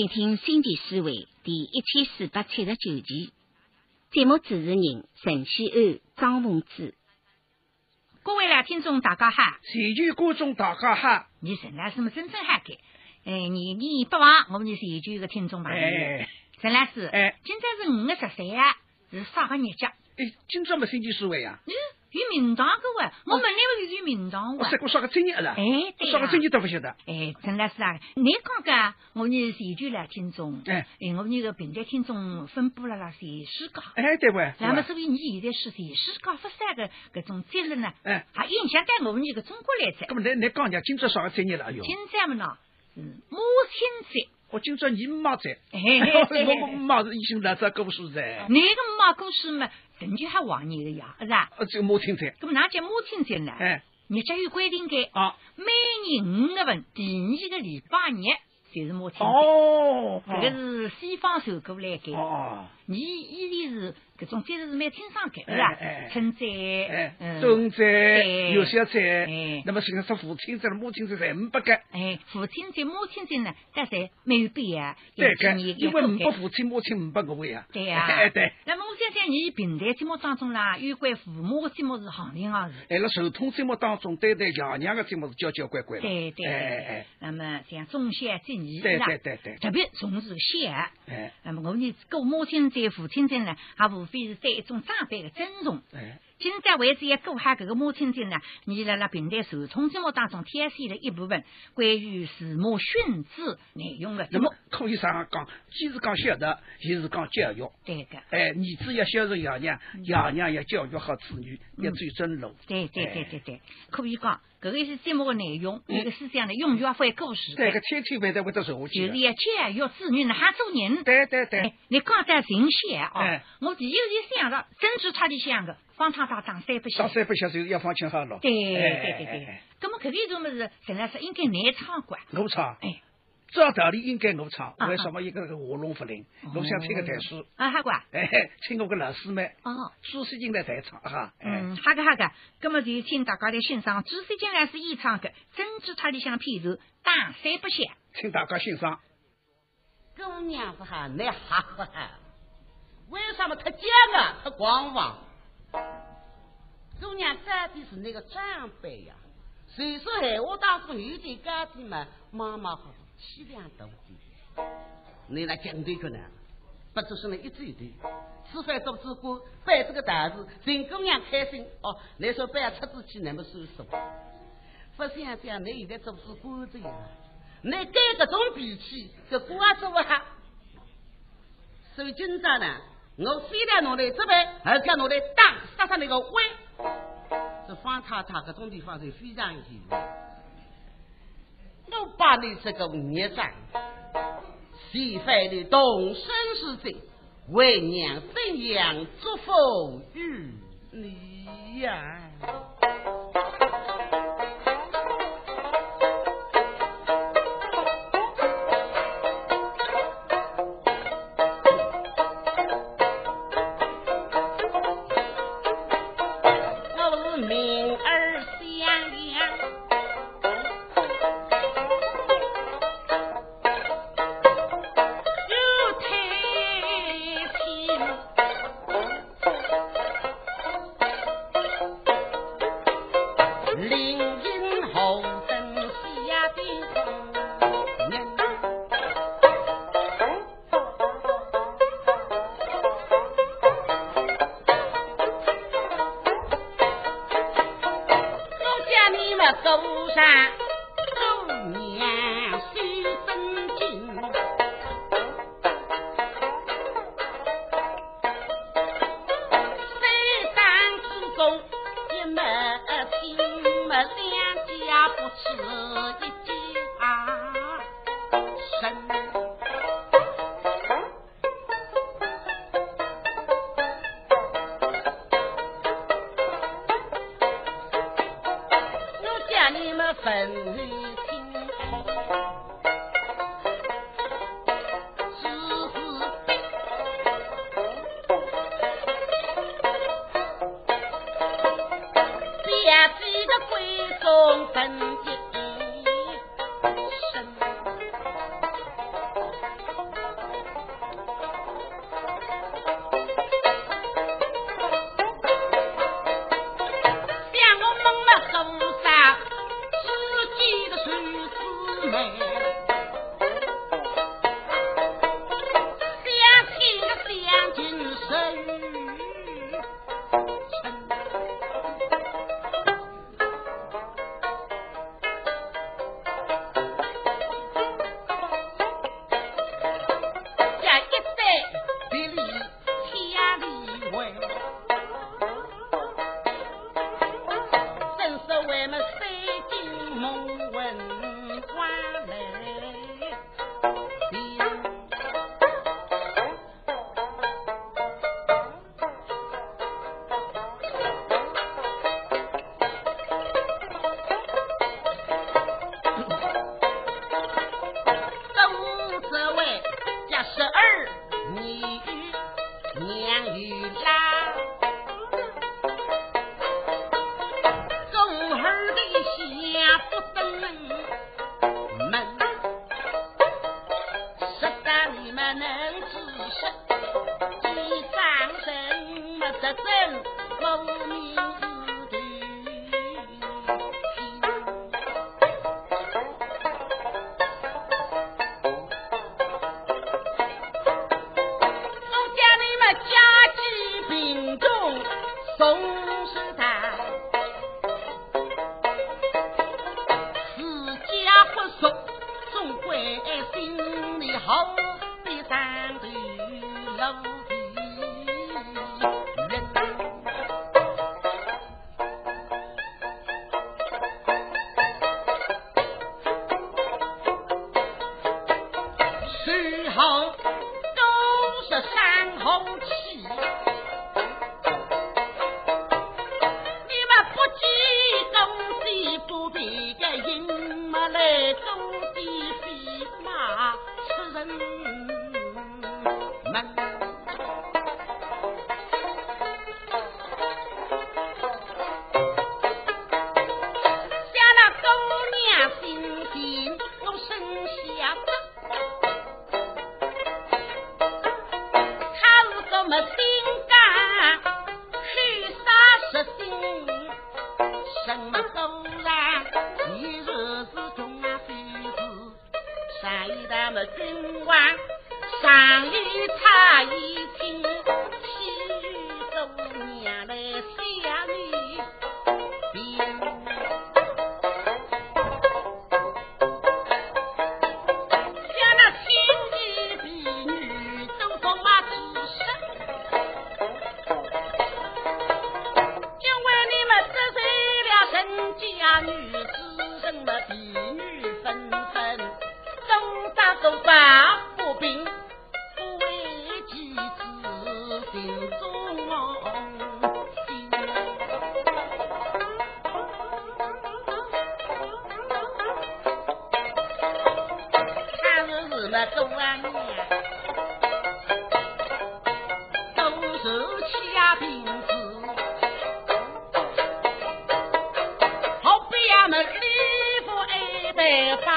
请听《新的思维》第一千四百七十九期。节目主持人陈希安、张凤芝。各位来听众大家好，全球观众大家好。你陈老师么真正嗨个？哎，你你不忘我们是全球个听众朋友。陈老师，哎，今朝是五月十三啊，是啥个日节？哎，今朝么星期四位呀？嗯，有名堂个哇，我们那个有名堂哇。我说啥个专业了？哎，对啥个专业都不晓得。哎，陈老师啊，你讲个，我们全球来听众。哎，哎，我们那个平台听众分布了那些世界。哎，对不？那么，所以你现在是全世界发散的各种节日呢？哎，还影响到我们这个中国来着。那么，你你讲讲今朝啥个正业了？哟，今朝么呢？嗯母亲节。我今朝你妈在，我 我妈是已经来这故事在。你个妈故事嘛，等于还往年的呀，是吧？呃，这母亲节。那么哪叫母亲节呢？哎，日家有规定的啊，每年五月份第二个礼拜日就是母亲节。哦，这个是西方传过来的。哦，你依然是。搿种节日是蛮清爽的，是吧？春节、冬节、有些节，那么现在说父亲节、母亲节侪五百个。哎，父亲节、母亲节呢，但是没有必要。对个，因为五百父亲、母亲五百个位啊。对呀。哎对。那么我想想，你平台节目当中啦，有关父母的节目是行情啊是。哎，那传统节目当中，对对爷娘的节目是交交关关对对。哎哎哎。那么像中孝节义，对对对对。特别重视孝。哎。那么我们过母亲节、对父亲真呢，还无非是对一种。长辈的尊重。今朝为止也过下这个母亲节呢，你辣辣平台传统节目当中挑选了一部分关于父母训子内容的。那么可以上讲，既是讲孝道，又是讲教育。对的。哎，儿子要孝顺爷娘，爷娘要教育好子女，要最尊老。对对对对对，可以讲，这个是节目的内容，一个思想的永远会故事。对个天天会得会得去。就是要教育子女，哪做人？对对对。你刚才行孝啊，我第一个就想到。甚至他的想个，方唱他当三不孝，当三不孝就是要放清好了。对对对对，那么搿个种么是，陈老师应该你唱管。我唱，哎，照道理应该我唱，为什么一个个画龙不灵？我想听个台书。啊，哈个，哎，请我个老师们，哦，朱世进来台唱哈。嗯，好个好个，那么就请大家来欣赏朱世进来是演唱的，真知他的像片头，当三不响，请大家欣赏。姑娘不好，你好不好？为什么他讲啊？他光忘。姑娘到底是那个长辈呀？谁说闲话当中有点改变嘛？马马虎虎，气量大点。你那讲对个呢？不就是那一嘴一对？吃饭做主管，办这个大事，请姑娘开心哦。你说办车子去那么舒服？不想想你现在做主管这样，你改这种脾气，这瓜做不好。所以今朝呢？我非得拿来这边，而且拿来打杀杀那个威。这方太太各种地方是非常有我把你这个孽障，媳妇的动身是罪，为娘怎样祝福于你呀？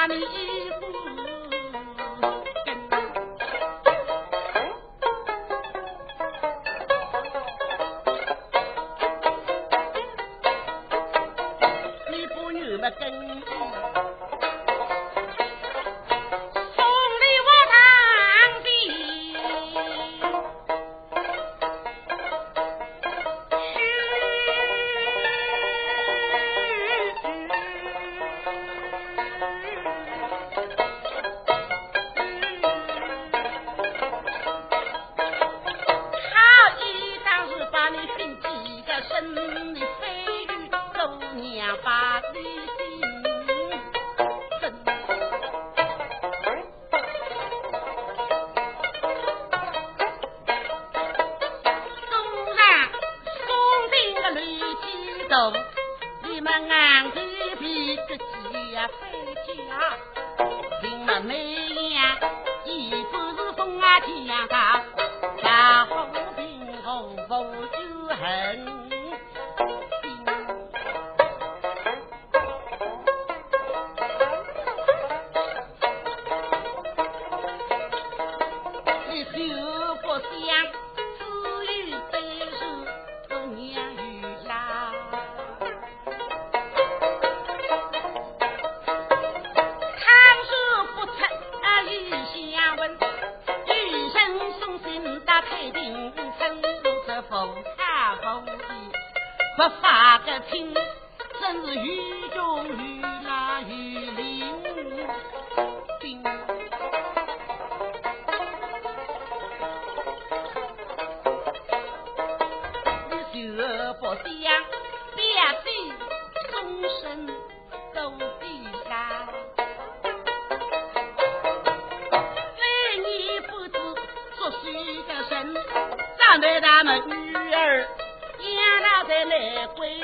你。不发个亲，真是雨中雨那雨淋冰。你不想爹地终身都地下。岁月不知做谁的神，站在大门。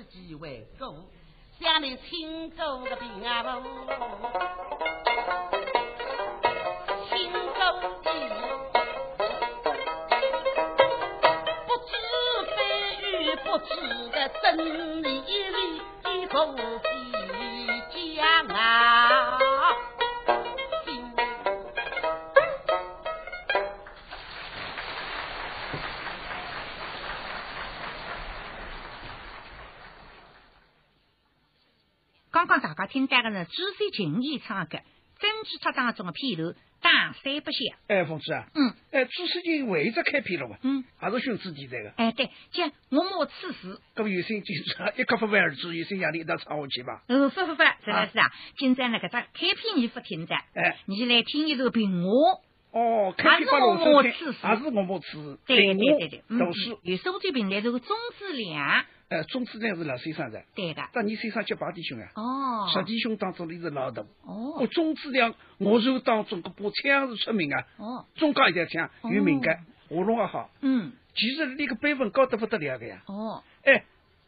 是几位狗？想你亲狗个病啊不？亲狗的，不知非语，不知的真理理，一口听到个呢，朱水琴演唱的《真吉他》当中的片头，大三不响。哎，凤芝啊，嗯，哎，朱水琴为着开篇了嘛，嗯，还是兄弟题材的。哎，对，讲我母此时，咁有心就是一刻不为儿子，有心让你一道唱下去吧。哦，不不不，真的是啊，今朝那个他开篇你不听的，哎，你来听一首评我。哦，开篇把我母此时，还是我母此时，对对对对，都是有宋最平来这个钟子良。呃，钟子良是老先生的，对的。但你先生结八弟兄啊？哦。十弟兄当中你是老大。哦。我钟子良，我手当中个把枪是出名啊。哦。中高一条枪有名的，画龙也好。嗯。其实那个辈分高得不得了的呀。哦。哎，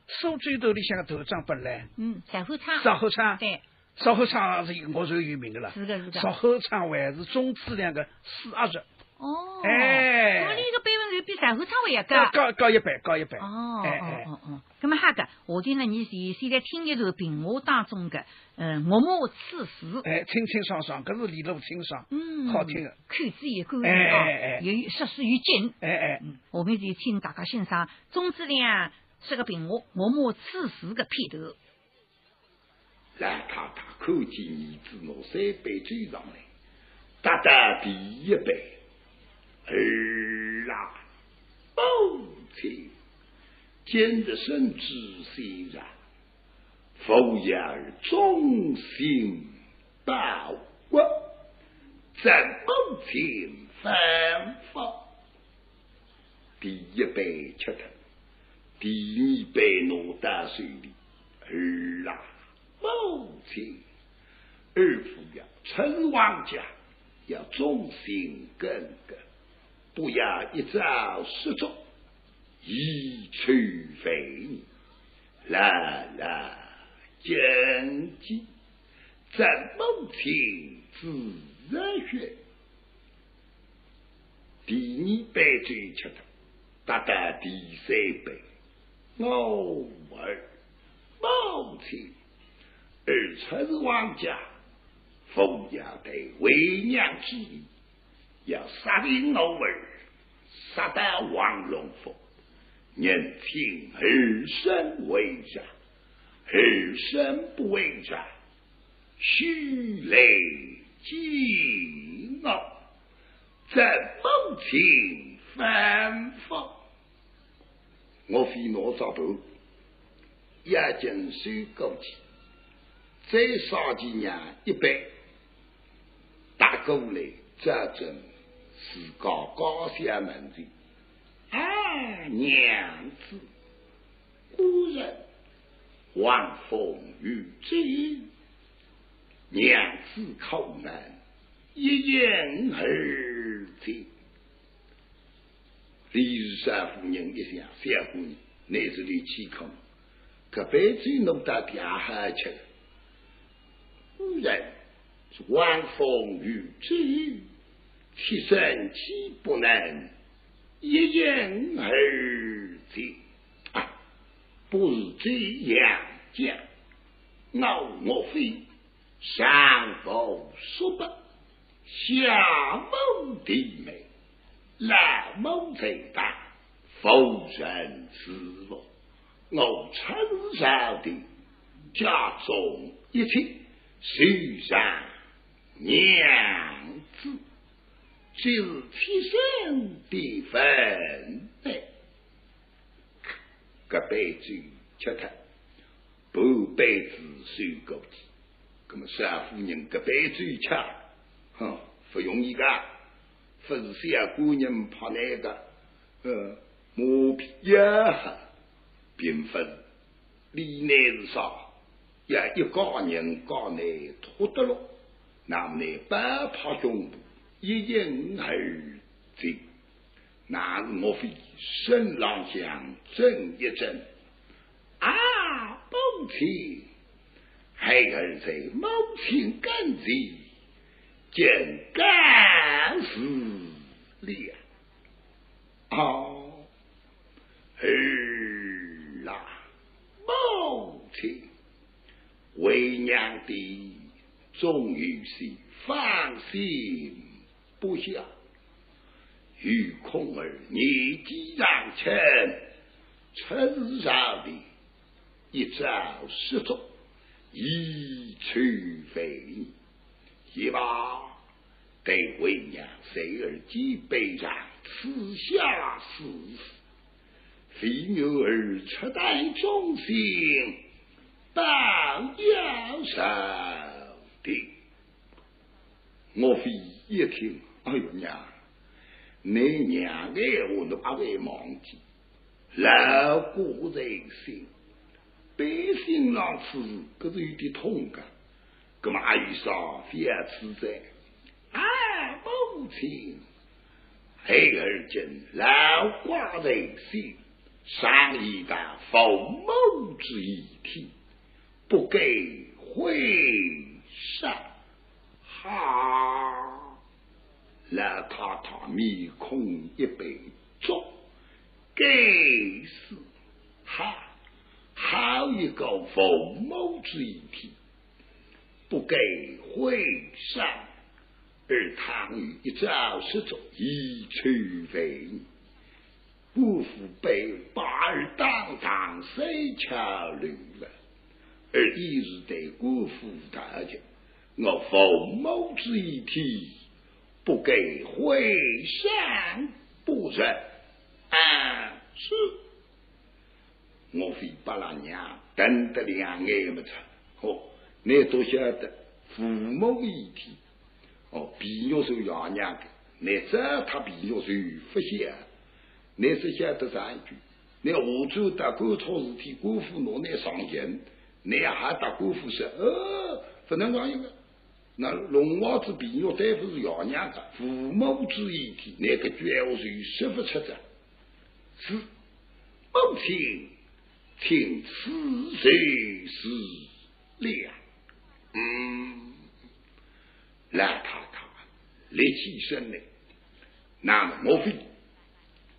苏州头里向个头张本来。嗯。少后昌。少后昌。对。少后昌是我最有名的了。是的，是的。少后昌还是钟子良的四阿叔。哦，哎，那么你个辈比上后昌还要高，高高一倍，高一倍。哦，哦哦哦，那么哈个，我听了你现现在听一首评话当中的，嗯，默默此时，哎，清清爽爽，搿是李路清爽，嗯，好听的，口子也够哎哎，有色色有劲，哎哎，我们就请大家欣赏。钟子良这个评话，默默此时的片头。来，太太看见儿子拿三杯酒上来，大大第一杯。儿啊，母亲，见着圣旨虽然，父也忠心报国，朕母亲吩咐，第一杯吃掉，第二杯拿到手里。儿啊，母亲，儿父要称王家，要忠心耿耿。不要一朝失足，一去非你。来来，谨记，咱母亲自然血。第二杯酒吃的，达到第三杯，我儿母亲，儿出是王家，奉要对为娘之意。要杀定我儿，杀到王龙峰，年轻儿身为战，儿身不为战，须来见我。朕母亲吩咐，我非拿着头，押进水过去，再烧几娘一杯，打过来这阵。是高高下门的，啊，娘子，夫人，晚风雨急，娘子口难，一言而尽。李日山夫人一想，小姑娘乃是你气空，可杯酒弄到地下去。夫人，晚风雨急。其身岂不能一言而尽啊？不是这样讲，我莫非上不说不，下谋弟妹，蓝谋最大，否认自我。我承受的家中一切，虽然娘子就是天生的分内，这杯酒吃脱，半辈子收过去。那么三夫人这杯酒吃，哼，不容易噶，不是小姑娘怕那个，呃，磨皮呀，并不是，里内是啥？也一个人高内脱得了，那么呢，白怕胸部一饮而尽，那莫非身郎相正一正啊？母亲，孩儿在母亲跟前见干死了。哦，儿啊，母亲。为娘的终于是放心不下，与空儿年纪尚轻，趁上的一朝失足，一去非也罢，得为娘随儿几杯上此下死，非女儿出代忠心。当要上的，我非一听，哎呦娘，你娘的我都不会忘记，老古人心，百姓浪子，可是有点痛感，干嘛有啥非要吃在？啊，母亲，孩儿今老寡人心，上一个父母之一体。不给回上，哈！老太太面孔一杯浊，该死！哈！好一个父母之一体，不给回上，而唐于一朝失足，一去非姑父被八儿当堂谁桥流了？而一是对辜负大家，我父母之一体，不给回上不成。啊，是，我非把那娘瞪得两眼不成。哦，你都晓得父母一体，哦，皮肉是养娘的，你这他皮肉是不晓，你只晓得上一句，你何处得干错事体，辜负我那上人。你还打姑父说，哦，不能讲一个，那龙王子比药大夫是要娘的，父母之一体，那个绝话是说不出的。是母亲，听此谁是了？嗯，老太太立起身来，那么莫非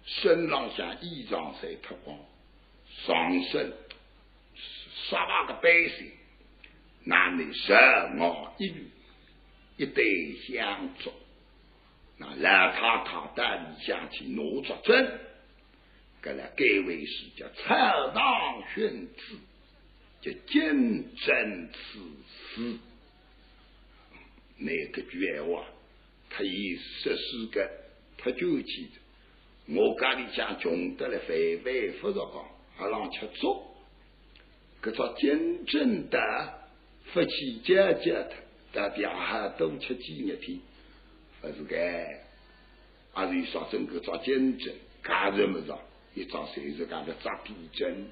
身上像衣裳在脱光，上身？杀把个百姓，男的十我一女，一对相助。那老太太带你想起奴作证，给了该位是叫草堂宣子，叫见证此事。那个句话，他一十四个，他就记得。我家里讲穷得了，反反复复讲，还让吃粥。搿种真正的夫妻姐姐的，大家还多吃几日天，不是该，还是说整个做见证，家人们说，一早随时讲的扎地针，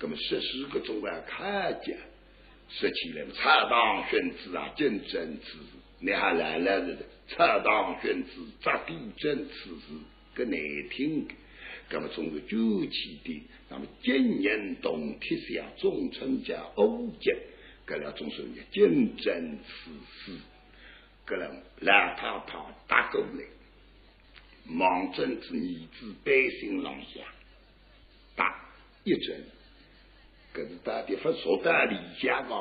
那么十四个钟啊看见，十七人恰当选子啊见证此事，你还来了是的，恰当选子扎地针此事，更难听。那么，从个九起的，那么今年冬天下中春节欧节，搿了总是也见证此事，搿了老太太打过来，望真子儿子百姓浪下，打一针，搿是大地方坐在李家个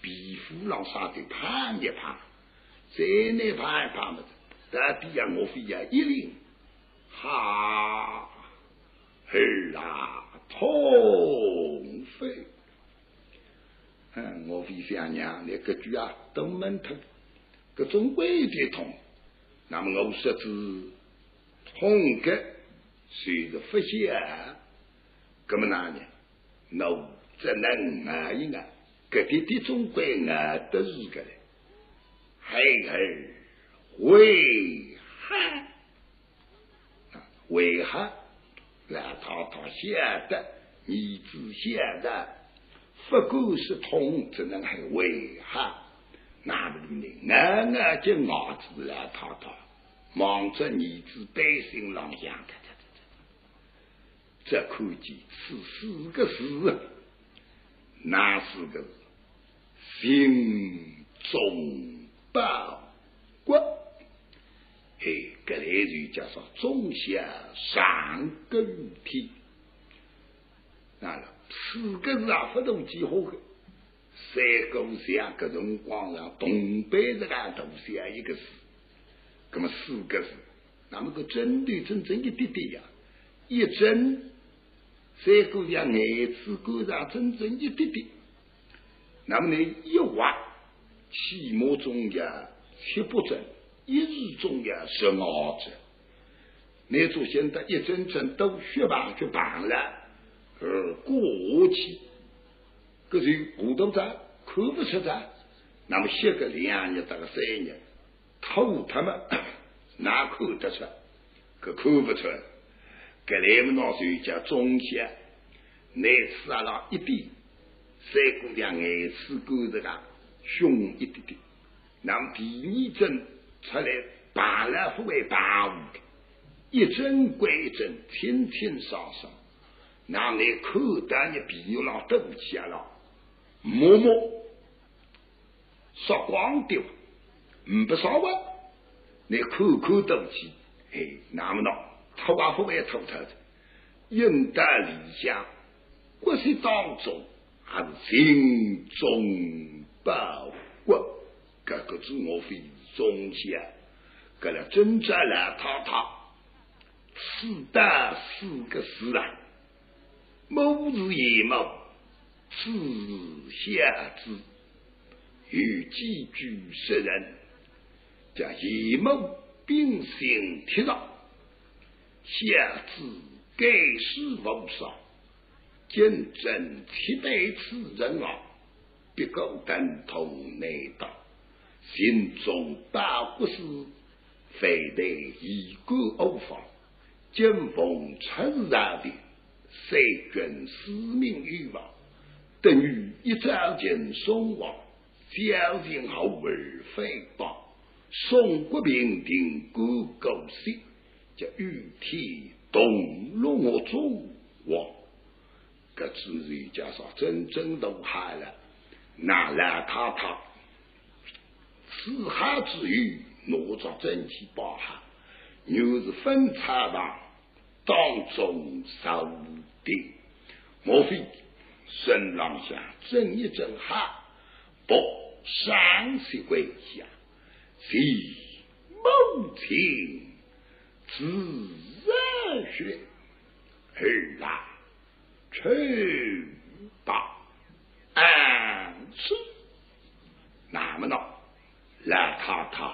皮肤浪上的胖一胖，再那胖一胖么子，大地呀，我非要一领，哈。儿啊，痛飞！嗯，我非想娘，你个句啊都闷特，搿种规的痛，那么我说之痛个随着发现，搿么哪呢？侬只能啊一啊，搿点点总归啊都是个嘞，孩儿为哈，为哈，来太太晓得，儿子晓得，不过是痛，只能还为哈。那不呢？俺俺就儿子来太太，望着儿子背心朗向的，这可见是四个字，哪四个字？心中报国。嘿，这来就叫做种下上根体。那了，四个字啊，不同几何个。三股像搿辰光上东北这个都像一个字，那么四个字，那么个针对真正一点点呀，一针三股像眼子勾上真正一点点，那么呢一画起码中呀七八针，一日中呀十二针，那祖先的一针针都血棒就棒了，而过去。搿是糊涂子，看不出的。那么写个两日，这个三日，偷他们 哪看得出？可看不出。搿来么那就叫中邪，乃次阿拉一点，三姑娘眼齿勾着个凶一点点。那么第二针出来，拔了不为拔无的，一针归一针，天天烧那你看得你皮肉上都起来了。默默烧光掉，唔不烧完，你口口都起，嘿，那么喏，脱瓦不会脱脱的，应得理想，国是当中还是心中报国，这个字我非中下，搿了真正来太太，四大四个字啊，某是也谋。自下之，与寄居十人，叫一谋并行铁道，下之盖世无少，见证七百次人啊，必够等同内道，心中大不是，非得一个偶法，见逢出日的，谁君使命欲望。等于一朝见宋王，小人后而诽谤，宋国平定故狗血，叫玉天动落我祖王。这自然加上真正厉害了，那来他他，四海之余，哪吒真气包含，又是分叉堂当中受的，莫非？身廊下正一正哈，不上西跪下，是母亲自热血而来，去吧，安吃。那么呢，来太太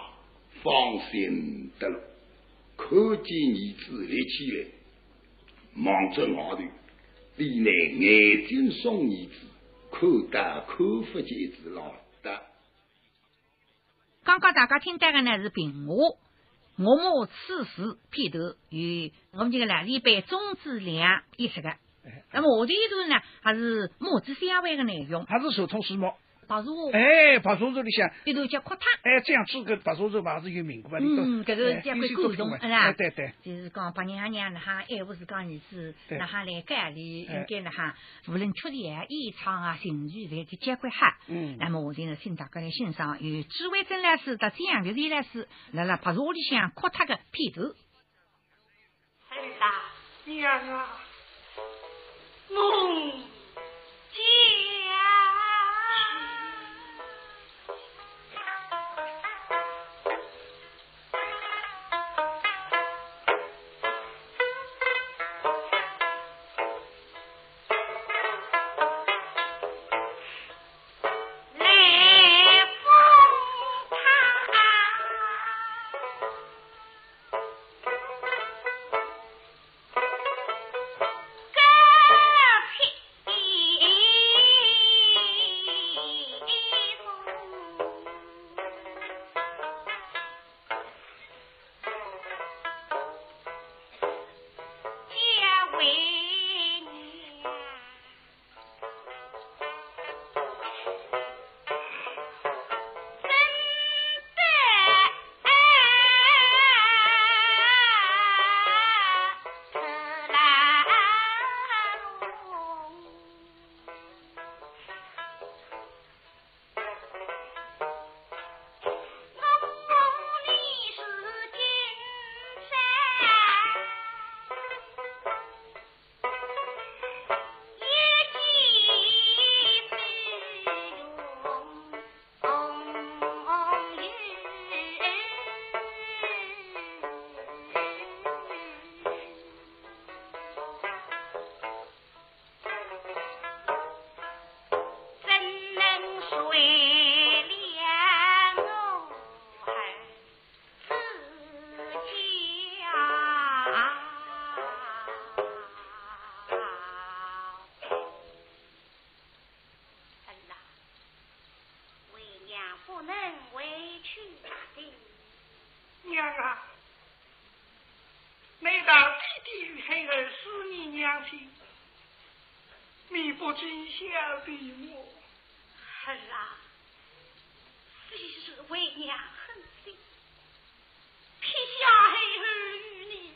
放心得了，可见儿子立起来，忙着外头。李内眼睛送儿子，看得看不见是老的。刚刚大家听到的呢是评话，我母此时片头与我们这个两李白中之良意思的。那么我这一段呢还是母子相会的内容，还是手通丝毛。白茶，哎，白茶肉里向，一头叫扩塔，哎，这样子个白茶肉还是有名个吧？嗯，这个这块沟通，是吧？对对，就是讲白娘娘那哈爱护自家儿子，那哈来家里应该那哈，无论出题啊、演唱啊、兴趣来去接轨哈。嗯。那么我现在请大家来欣赏有智慧真老师的这样的李老师，来了白茶里向扩塔的片头。哎呀，娘啊，梦你不真相的我。儿啊，日为娘恨心，撇下儿与你。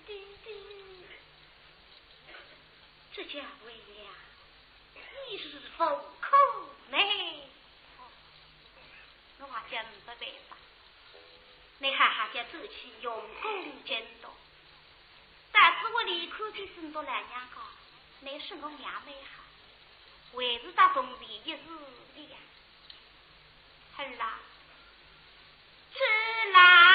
这家为娘，你是否口内？那家不得吧？你还还想走起永功军？儿子我立刻给孙多来娘讲，没是我娘妹哈，还是在东北一是的呀？很啦，吃来。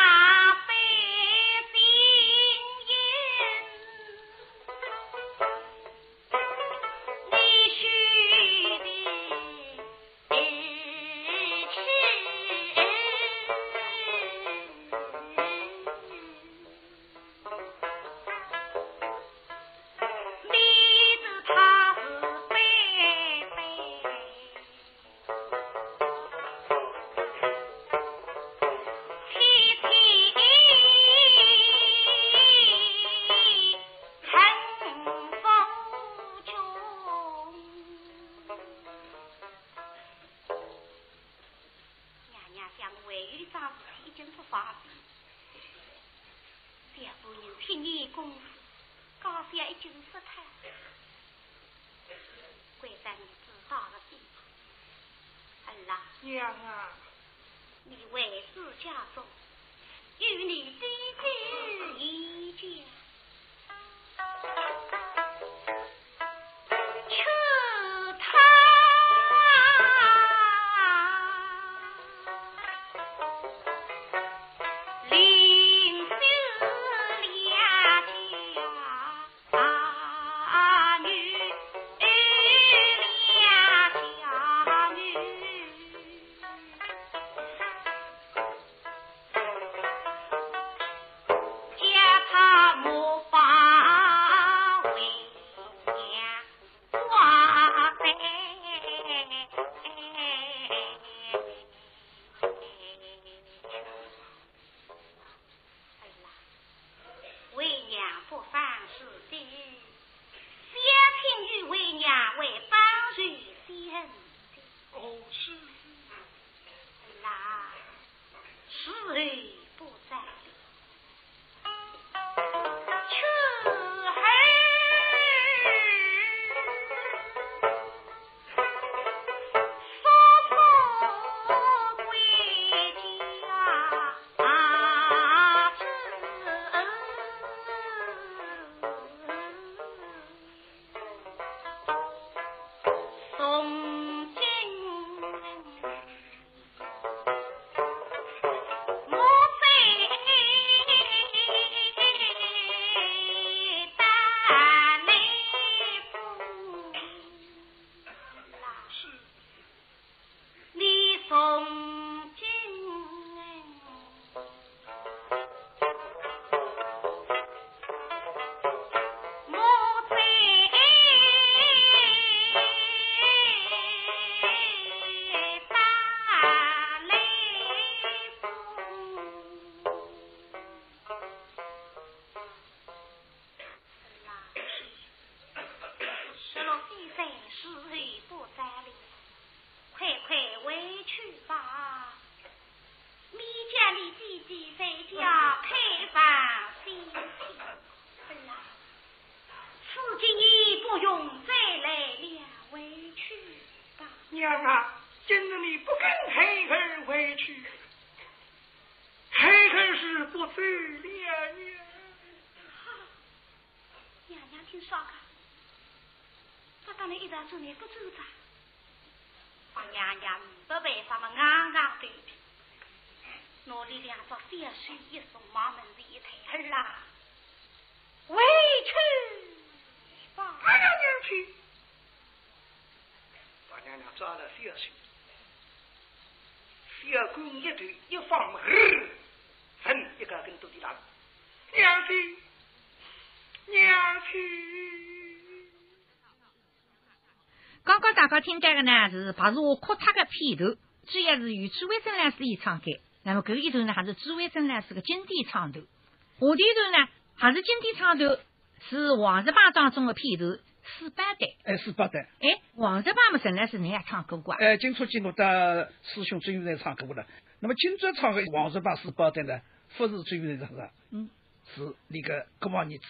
今年公子，高飞已经失态。怪在你自大的地方。儿啊，娘啊，你为世家中与你弟弟一家。这当然一朝做内不周长，把娘娘不为什么硬硬对比，努力两招小水一送，马门子一抬儿啦，委屈把娘娘去，把娘娘抓了小水，小官一对一放门，噌一个跟都地打，娘亲。娘亲，刚刚大家听到个呢是白如哭他的片头，主要是由朱伟珍老师演唱的。那么搿一段呢还是朱伟珍老师的经典唱头，下一段呢还是经典唱头，是黄日榜当中的片头四八代。哎，四八代。哎，黄日榜嘛，陈老师你也唱过过啊？哎，金初记录的师兄最有在唱过了。那么今朝唱的黄日榜四八代呢，不是最有唱的，嗯，是那个国王儿子。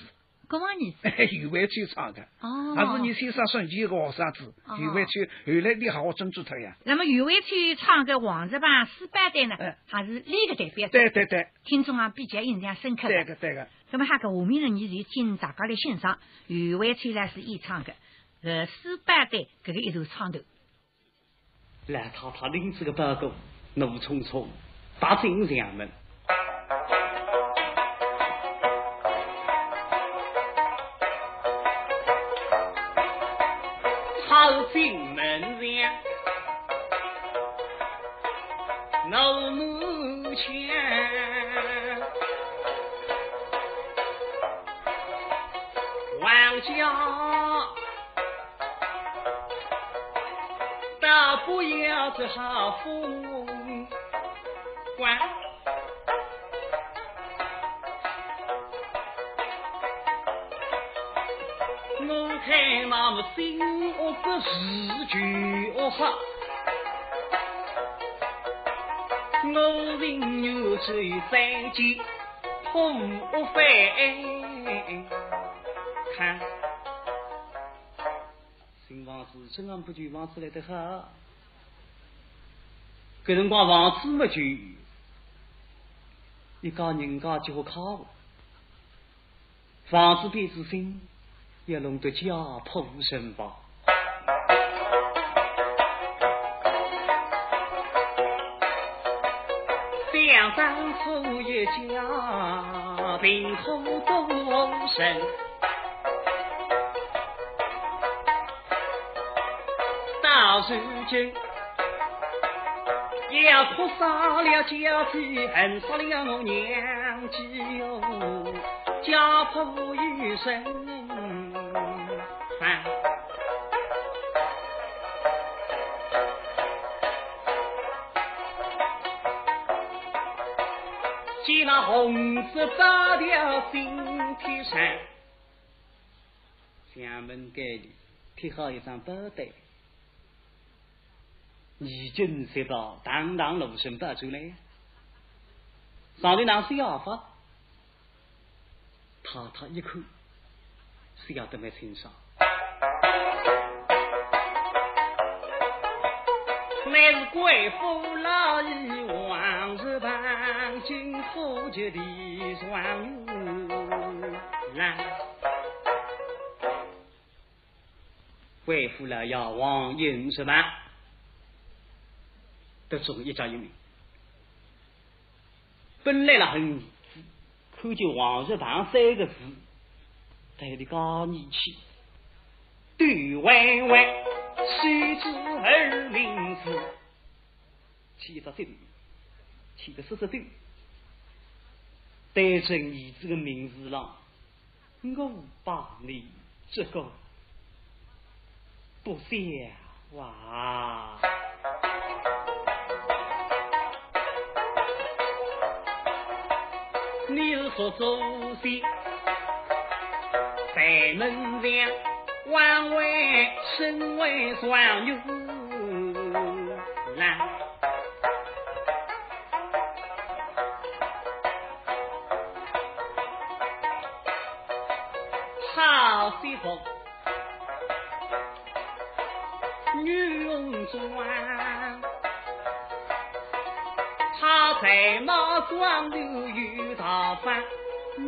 国王儿子，余伟秋唱的，哦，还是你先生孙权一个学生子，余伟秋后来你好好尊重他呀。那么余伟秋唱的《黄日榜四八代》呢，还是那个代表对对对，听众啊比较印象深刻。对个对个。那么哈个下面呢，你就请大家来欣赏余伟秋呢？是演唱的？呃四八代这个一首唱头。来太太拎着个包裹，怒冲冲打进衙门。跑进门上，我母亲王家，大不要这好风光。心恶不是绝好，我人有罪三界破非。看，新房子这样不就房子来得好？搿辰光房子没就，一家人家就好靠，房子变子新。要弄得家破人亡，想当初一家贫苦多生，到如今也哭杀了家妻，恨杀了我娘妻哟，家破余生。见那红色八条新贴上，衙门盖里贴好一张报单，已经接到堂堂陆生报出来，上头那是要发，他他一看，是要得没清爽。乃是贵妇老爷王日榜，金虎节的状元。贵妇老爷王英日榜，得中一家一名。本来了很看见王日榜三个字，带的高义气，对弯弯。谁知儿名字？起得对，起得实实对。单纯儿子的名字上，我把你这个不想忘。你是说祖先在门上？王位身为状元，好媳妇，女容妆，他在帽庄头有大房，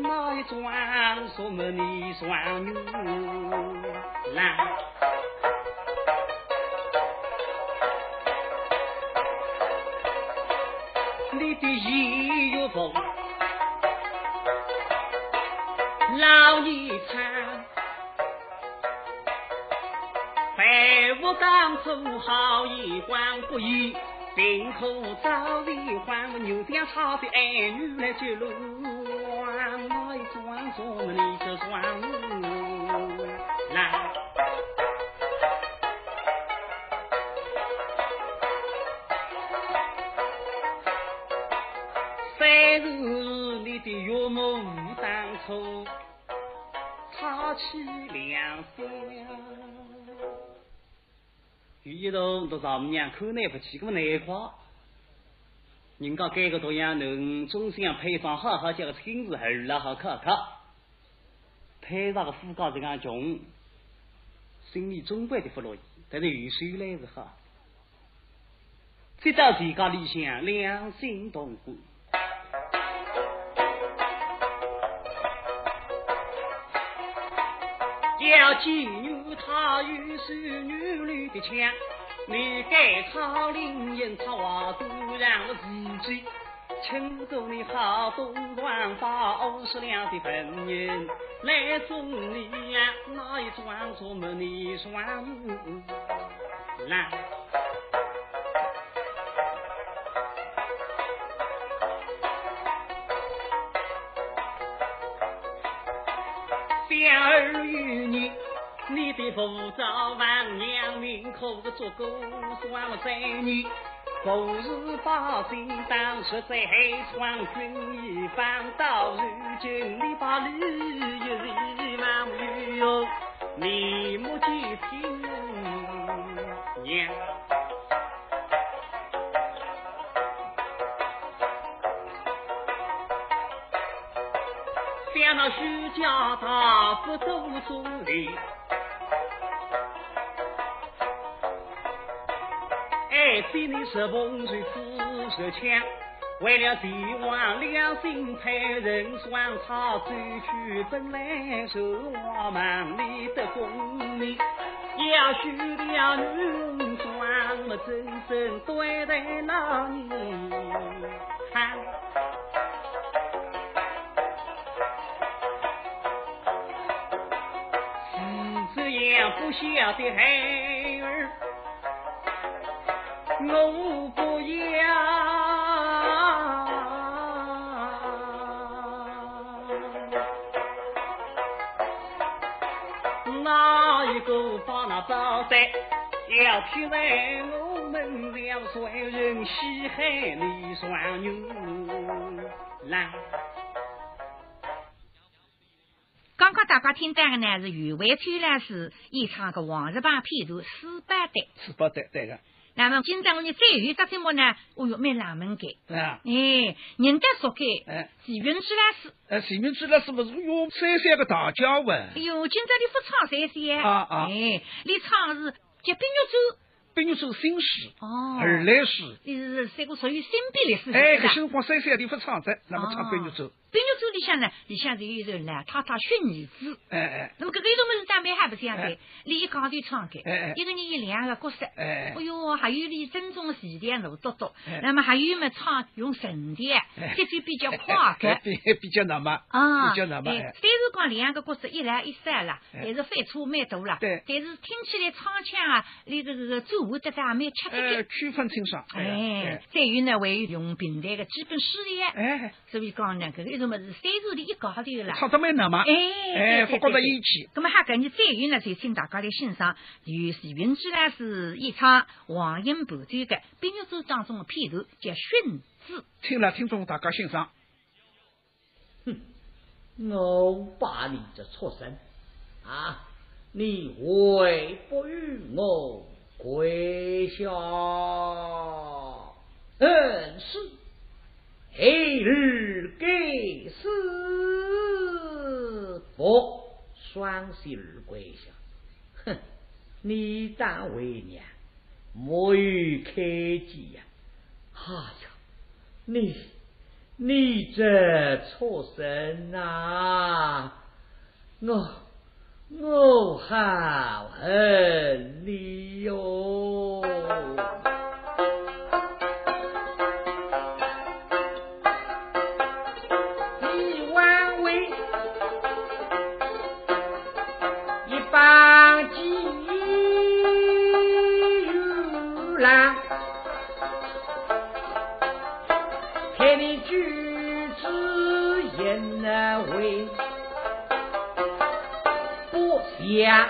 哪一庄什么你双女来？你的衣月风，老一场。白屋当初好一官不义，贫苦早已换牛家草的儿女来接路，哪一桩做你一同到丈母娘口内不去，个么难夸。人家改个多样能，总想配上好好叫个亲子儿了好看看。配上个副高这样穷，心里总归的不乐意。但是雨水来是好，直到自家理想良心同苦。要妓女，她有手女女的枪，你该草林引草花都让我自己，请走你好多万把五十两的本银来送你呀，那一桩做么你算来。两儿与你，的父早亡，娘命可是足够算我在你。故事把心当实在闯军一方，到如今你把理一日忘忧，你莫记贫娘。想那徐家大不走中理，哎，比你是风水富是强，为了帝王良心，派人双草走去本来是我们里的功名，要许了女双么真正对待老你。不晓得孩儿，我不要。哪一个把那宝袋要贴在我们两双人稀罕你双牛来？刚刚大家听到的呢是余伟推来是演唱个黄日榜片段《四八代》。四八代，对个。那么今朝我们再有这节目呢，哦哟，蛮冷门的。啊。哎，人家说给。哎。徐云之老师。哎，徐云之老师不是用三三个大家文。哎哟，今朝你不唱三三。啊啊。哎，你唱是《结冰玉舟》。冰玉舟新诗。哦。而来诗。是三个属于新编的诗。哎，搿新光三三的不唱在，那么唱冰玉舟。冰玉舟里向呢，里向就有一首呢，太太训女子。哎哎。那么搿个一种么是长辈还不这样的，李刚就唱的。哎哎。一个人有两个角色。哎。哎呦，还有李正宗时代罗多多。那么还有么唱用神的，节奏比较快的。比比较难么。啊。比较难么。虽然讲两个角色一来一散啦，但是反差蛮大啦。对。但是听起来唱腔啊，那个个个奏舞得蛮吃得劲。区分清爽。哎。再有呢，还有用平台的基本诗的。哎。所以讲呢，搿个一种么是三首。一搞的了，唱得蛮难嘛，哎，不觉得义气。那么哈，搿你再有呢，就请大家来欣赏由徐云之呢是一唱黄莺伴奏的《冰玉舟》当中的片段，叫《训字》。听了听众大家欣赏。哼，我把你这畜生啊，你为不与我跪下？嗯，是。黑日给死，不双膝而跪下。哼，你当为娘，莫有开机呀！哎呀，你你这畜生啊！我我好恨你哟！呀，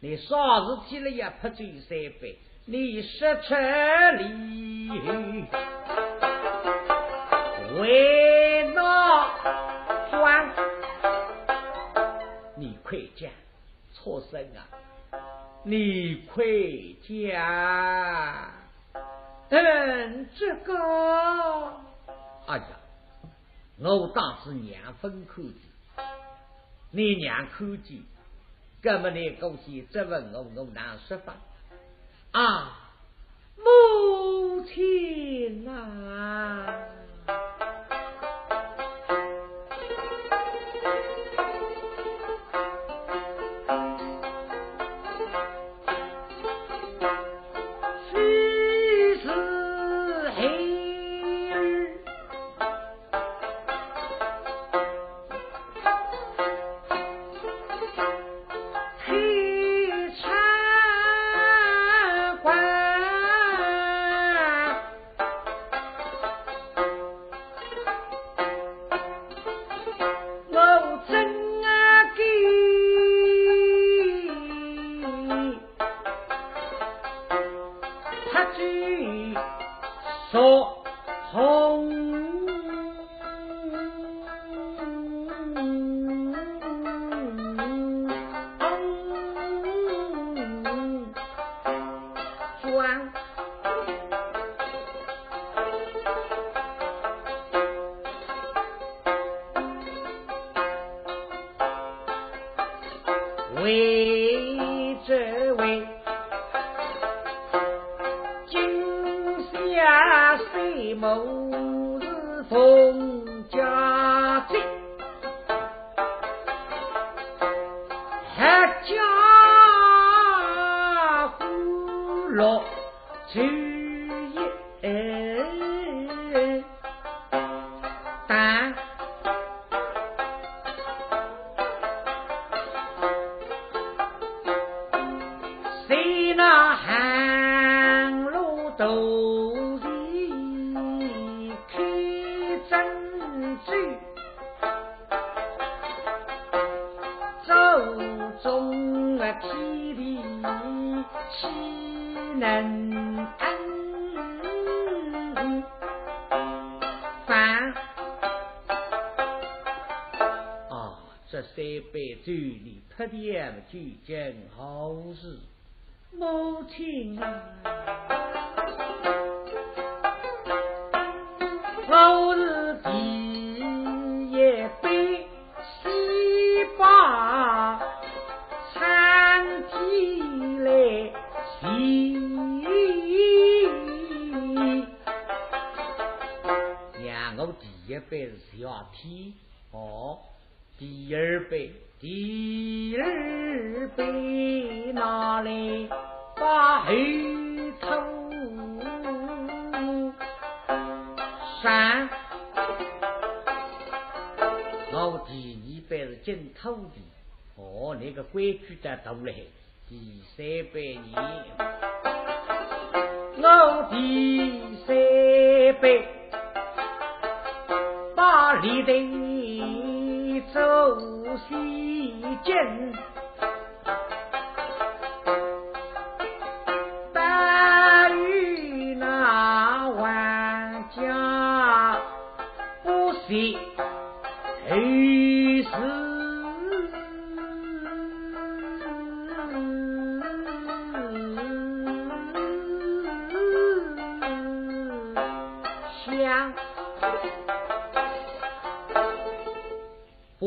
你啥事体了也泼醉三杯，你失出理，为哪装？你快讲，畜生啊！你快讲！嗯，这个，哎呀，我当是娘分口子，你娘口子。这么你恭喜质问我，我难说法啊，母亲啊！の元体哦，第二杯，第二杯拿来把后头山，我第二杯是进土地，哦，那个规矩的多嘞，第三杯呢。我第三杯。把李队走西进。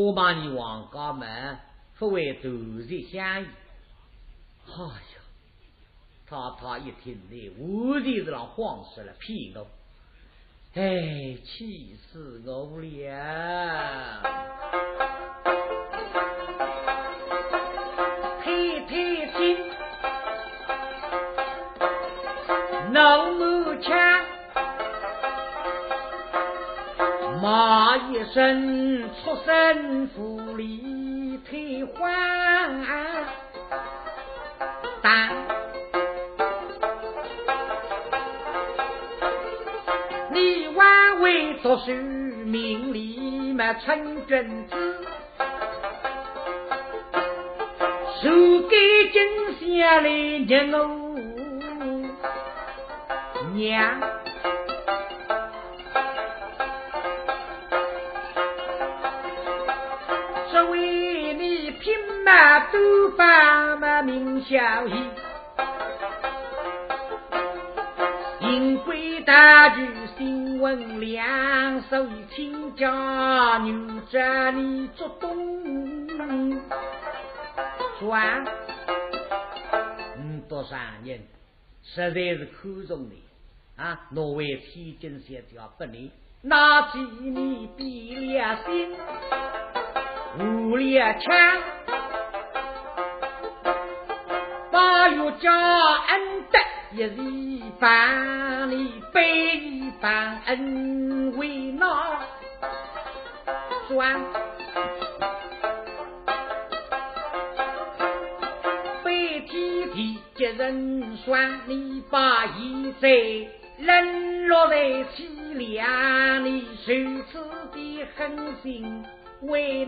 我把你王家门不为昨日相遇。哎呀，他他一听呢，无疑是让慌死了，骗我，哎，气死我了！太太亲，老母亲。一声畜生无理退还，但你万为读书名利嘛成君子，手给金下来娘哦娘。都把嘛名小戏，因贵大举新闻量，所以请假牛这里做东转。嗯，多少年实在是看重你啊！挪威天津县条不离拿起你比了心，无了枪。岳家恩德一日半，你百日半恩为哪算？白天地接人算，你把一在冷落在凄凉，你受此的狠心为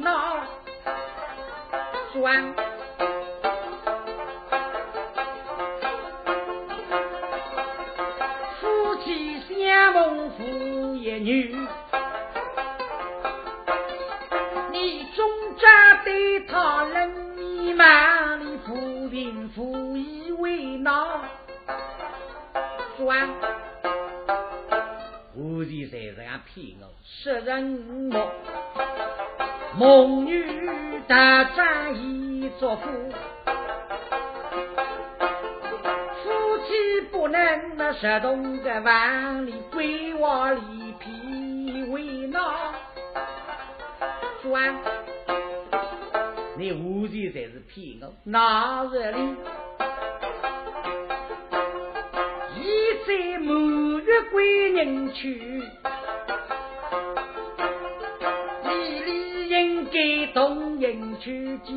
哪算？女，你总扎对他冷你骂你不平不以为恼，算，无敌在这样骗我，杀人魔，梦女大战一作夫，夫妻不能那十动个万里归窝里。算，你无疑才是骗我，哪日里？一在满月归人去，里里应该同人去见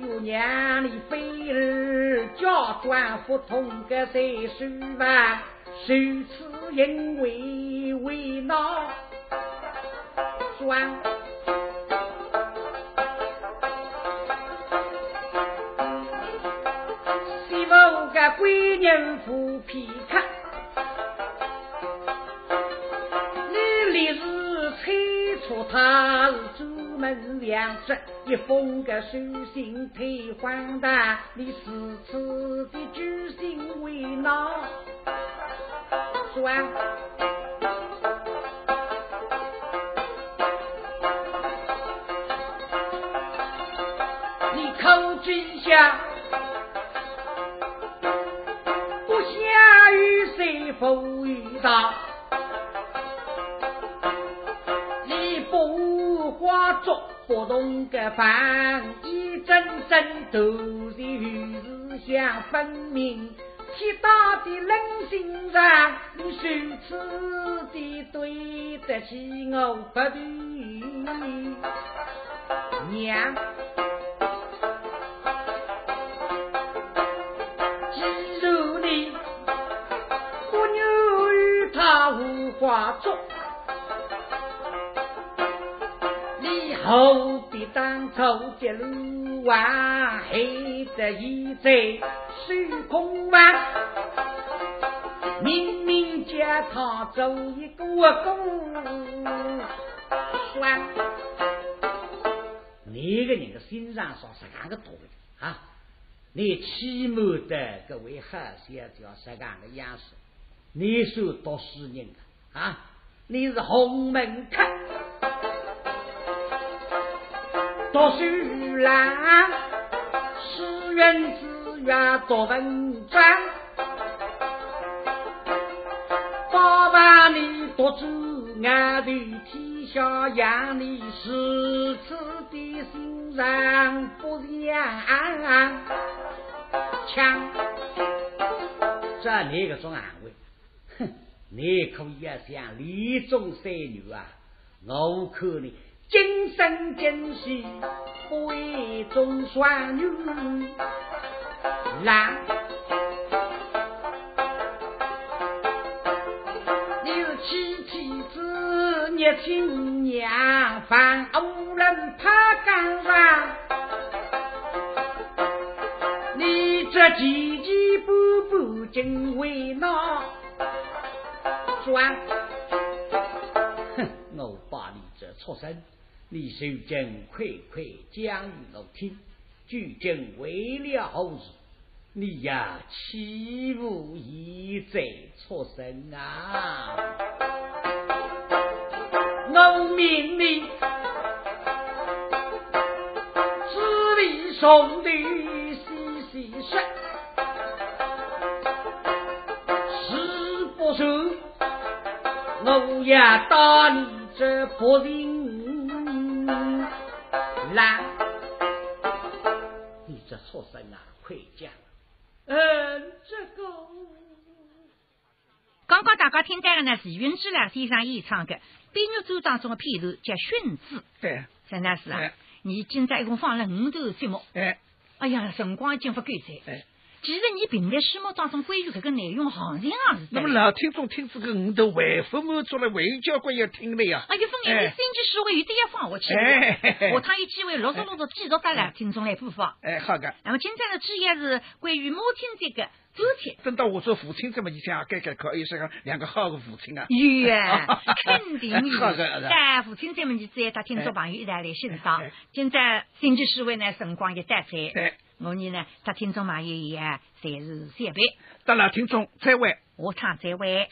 月娘，你非儿家转不通个在书房，受此因为为哪？算？为人夫皮客，你立时猜出他是朱门良子，一封个书信退还的，你此次的居心为哪？说，你口之下，不下雨谁风雨大？你不化作不同的饭，一阵阵豆的雨是香分明。铁打的冷心肠，如此的对得起我不对娘。既如你我女与他无话说，你何必当初的路啊，黑的一在虚空湾，明明叫他走一个公算，你个人的心上说是干个多的啊！你起码的各位好些叫是干个样式，你说读书人啊？你是红门客，读书郎，诗人自愿读文章，爸爸你读书俺的天下养你如此的心肠不一样。枪，这你个种安慰，哼！你可以想李中三女啊，我看你今生今世为中双女，来，你是妻妻子，年轻娘，犯无人怕干啥？这急急步步真为哪转？哼！我把你这畜生，你受尽快快讲与我听，究竟为了何事？你呀，欺负一贼畜生啊！我命你，此地兄弟。说，是不是？我也打你这不人来！你这畜生啊，快讲！嗯，这个。刚刚大家听到的呢是云之良先生演唱的《悲剧组》当中的片段，叫《训字》。对，陈老师啊，你今朝一共放了五段节目。哎。哎呀，辰光已经不够在。哎，其实你平台心目当中关于这个内容，行情也是。那么老听众听这个，我都为父母做了，为交关要听的呀。啊，有分一位经济社会有点要放下去。哎，下趟有机会陆续陆续继续带来听众来播放。哎，好的。那么今天的主要是关于母亲节的主题。等到我做父亲，这么你想改改可以是个两个好的父亲啊。有啊，肯定有。在父亲节么你在？他听众朋友一道来欣赏。今在经济社会呢，辰光也带在。对。我呢呢，他听众朋友也侪是三倍。得了，听众再会，我唱再会。